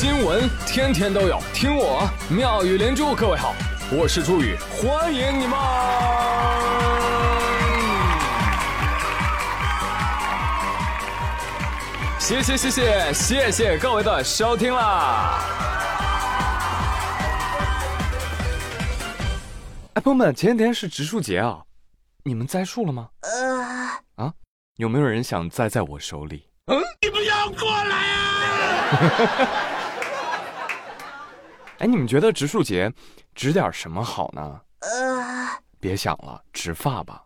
新闻天天都有，听我妙语连珠。各位好，我是朱宇，欢迎你们！谢谢谢谢谢谢各位的收听啦！哎，朋友们，前几天是植树节啊，你们栽树了吗？呃啊，有没有人想栽在我手里？嗯，你不要过来啊！哎，你们觉得植树节植点什么好呢？别想了，植发吧。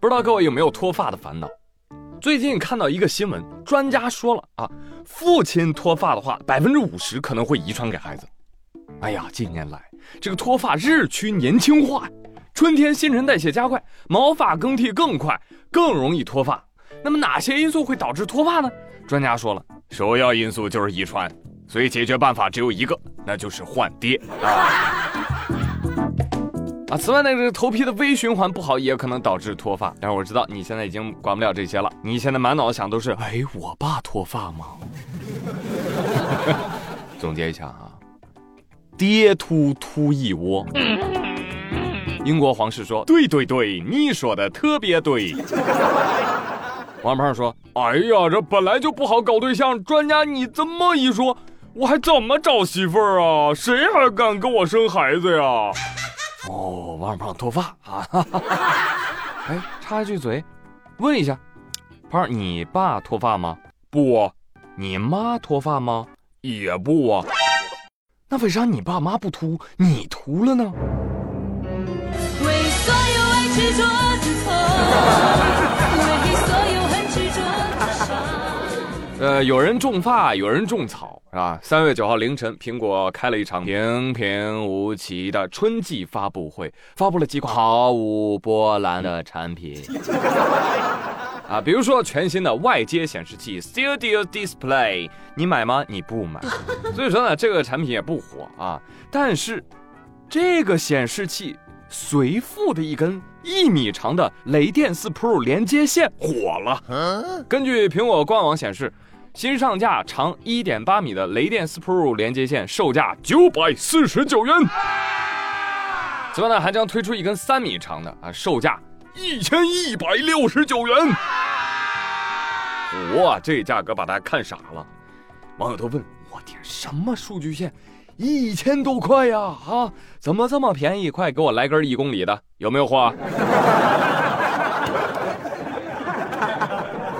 不知道各位有没有脱发的烦恼？最近看到一个新闻，专家说了啊，父亲脱发的话，百分之五十可能会遗传给孩子。哎呀，近年来这个脱发日趋年轻化，春天新陈代谢加快，毛发更替更快，更容易脱发。那么哪些因素会导致脱发呢？专家说了。首要因素就是遗传，所以解决办法只有一个，那就是换爹啊！啊，此外呢，这个头皮的微循环不好也可能导致脱发。但是我知道你现在已经管不了这些了，你现在满脑子想都是，哎，我爸脱发吗？总结一下啊，爹秃秃一窝。英国皇室说，对对对，你说的特别对。王胖说：“哎呀，这本来就不好搞对象，专家你这么一说，我还怎么找媳妇儿啊？谁还敢跟我生孩子呀？”哦，王胖脱发啊！哎，插一句嘴，问一下，胖，你爸脱发吗？不。你妈脱发吗？也不啊。那为啥你爸妈不秃，你秃了呢？为所有爱执着的错。呃，有人种发，有人种草，是吧？三月九号凌晨，苹果开了一场平平无奇的春季发布会，发布了几款毫无波澜的产品。啊，比如说全新的外接显示器 Studio Display，你买吗？你不买。所以说呢，这个产品也不火啊。但是，这个显示器随附的一根一米长的雷电四 Pro 连接线火了。根据苹果官网显示。新上架长一点八米的雷电四 Pro 连接线，售价九百四十九元。此外呢，还将推出一根三米长的啊，售价一千一百六十九元。哇，这价格把大家看傻了。网友都问：我天，什么数据线，一千多块呀？啊，怎么这么便宜？快给我来根一公里的，有没有货？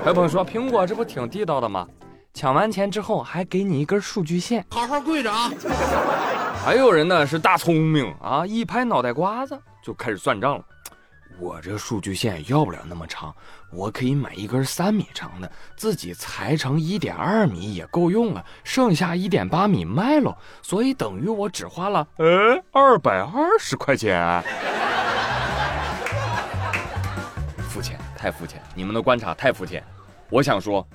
还有朋友说，苹果这不挺地道的吗？抢完钱之后还给你一根数据线，好好跪着啊！还有人呢是大聪明啊，一拍脑袋瓜子就开始算账了。我这数据线要不了那么长，我可以买一根三米长的，自己裁成一点二米也够用了，剩下一点八米卖了，所以等于我只花了呃二百二十块钱。肤浅。太肤浅，你们的观察太肤浅。我想说，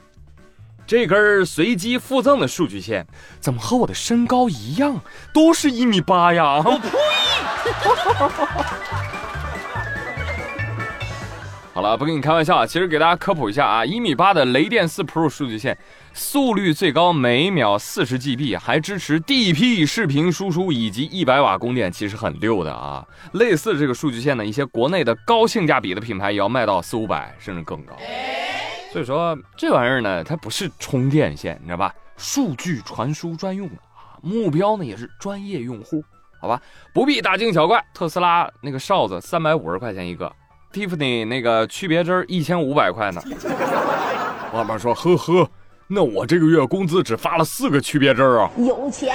这根随机附赠的数据线怎么和我的身高一样，都是一米八呀？我呸！好了，不跟你开玩笑，其实给大家科普一下啊，一米八的雷电四 Pro 数据线。速率最高每秒四十 GB，还支持 DP 视频输出以及一百瓦供电，其实很溜的啊。类似这个数据线呢，一些国内的高性价比的品牌也要卖到四五百甚至更高。所以说这玩意儿呢，它不是充电线，你知道吧？数据传输专用的啊，目标呢也是专业用户，好吧？不必大惊小怪。特斯拉那个哨子三百五十块钱一个，Tiffany 那个区别针一千五百块呢。老板说：呵呵。那我这个月工资只发了四个区别针啊！有钱。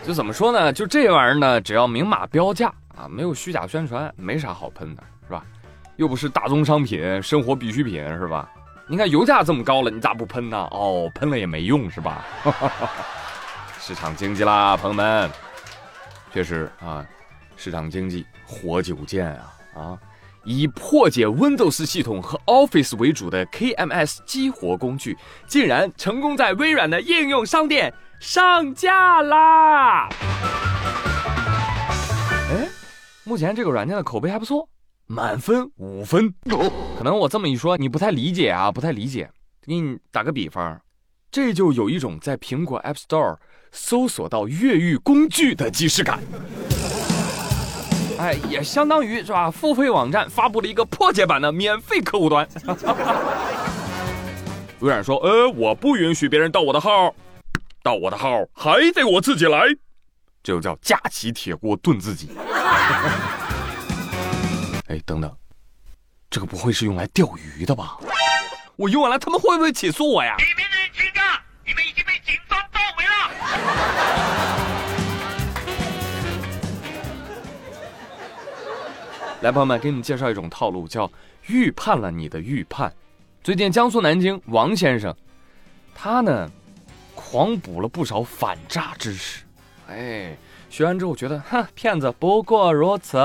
就怎么说呢？就这玩意儿呢，只要明码标价没有虚假宣传，没啥好喷的，是吧？又不是大宗商品、生活必需品，是吧？你看油价这么高了，你咋不喷呢？哦，喷了也没用，是吧？市场经济啦，朋友们，确实啊，市场经济活久见啊啊！以破解 Windows 系统和 Office 为主的 KMS 激活工具，竟然成功在微软的应用商店上架啦！哎，目前这个软件的口碑还不错满分五分。可能我这么一说，你不太理解啊，不太理解。给你打个比方，这就有一种在苹果 App Store 搜索到越狱工具的即视感。哎，也相当于是吧？付费网站发布了一个破解版的免费客户端。微软说：“呃，我不允许别人盗我的号，盗我的号还得我自己来，这就叫架起铁锅炖自己。” 哎，等等，这个不会是用来钓鱼的吧？我用完了，他们会不会起诉我呀？里面的人请假，你们已经被警方包围了。来，朋友们，给你们介绍一种套路，叫预判了你的预判。最近江苏南京王先生，他呢，狂补了不少反诈知识。哎，学完之后觉得，哼，骗子不过如此，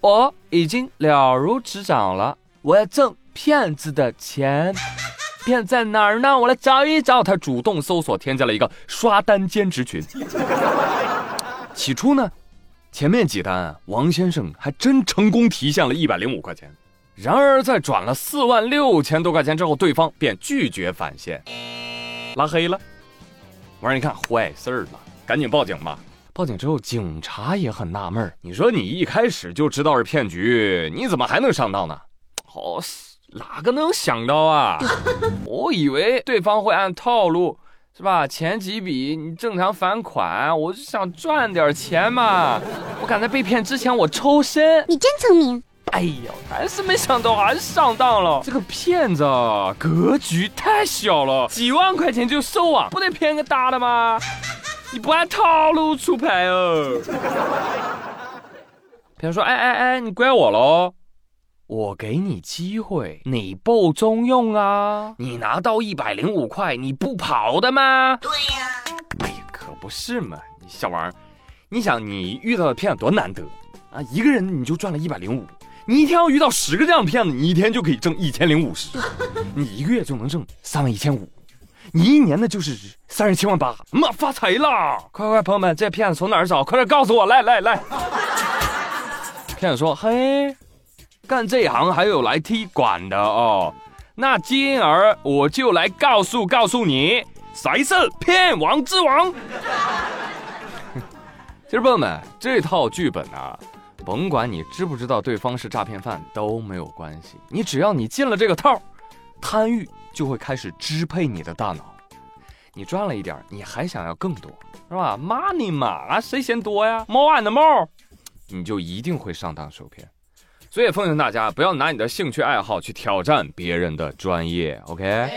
我已经了如指掌了。我要挣骗子的钱，骗在哪儿呢？我来找一找。他主动搜索，添加了一个刷单兼职群。起初呢。前面几单，啊王先生还真成功提现了一百零五块钱。然而，在转了四万六千多块钱之后，对方便拒绝返现，拉黑了。我说：“你看，坏事儿了，赶紧报警吧！”报警之后，警察也很纳闷你说你一开始就知道是骗局，你怎么还能上当呢？哦，哪个能想到啊？我以为对方会按套路。是吧？前几笔你正常返款，我就想赚点钱嘛。我赶在被骗之前我抽身。你真聪明。哎呦，还是没想到，还是上当了。这个骗子格局太小了，几万块钱就收啊？不得骗个大的吗？你不按套路出牌哦。别人说：“哎哎哎，你怪我喽。”我给你机会，你不中用啊！你拿到一百零五块，你不跑的吗？对呀。哎呀，可不是嘛！你小王，你想你遇到的骗子多难得啊！一个人你就赚了一百零五，你一天要遇到十个这样的骗子，你一天就可以挣一千零五十，你一个月就能挣三万一千五，你一年呢就是三十七万八，妈发财了！快快，朋友们，这骗子从哪儿找？快点告诉我！来来来，骗子说：“嘿。”干这行还有来踢馆的哦，那今儿我就来告诉告诉你，谁是骗王之王。其实朋友们，这套剧本啊，甭管你知不知道对方是诈骗犯都没有关系，你只要你进了这个套，贪欲就会开始支配你的大脑。你赚了一点，你还想要更多，是吧？Money 嘛，谁嫌多呀？More and more，你就一定会上当受骗。所以奉劝大家不要拿你的兴趣爱好去挑战别人的专业，OK？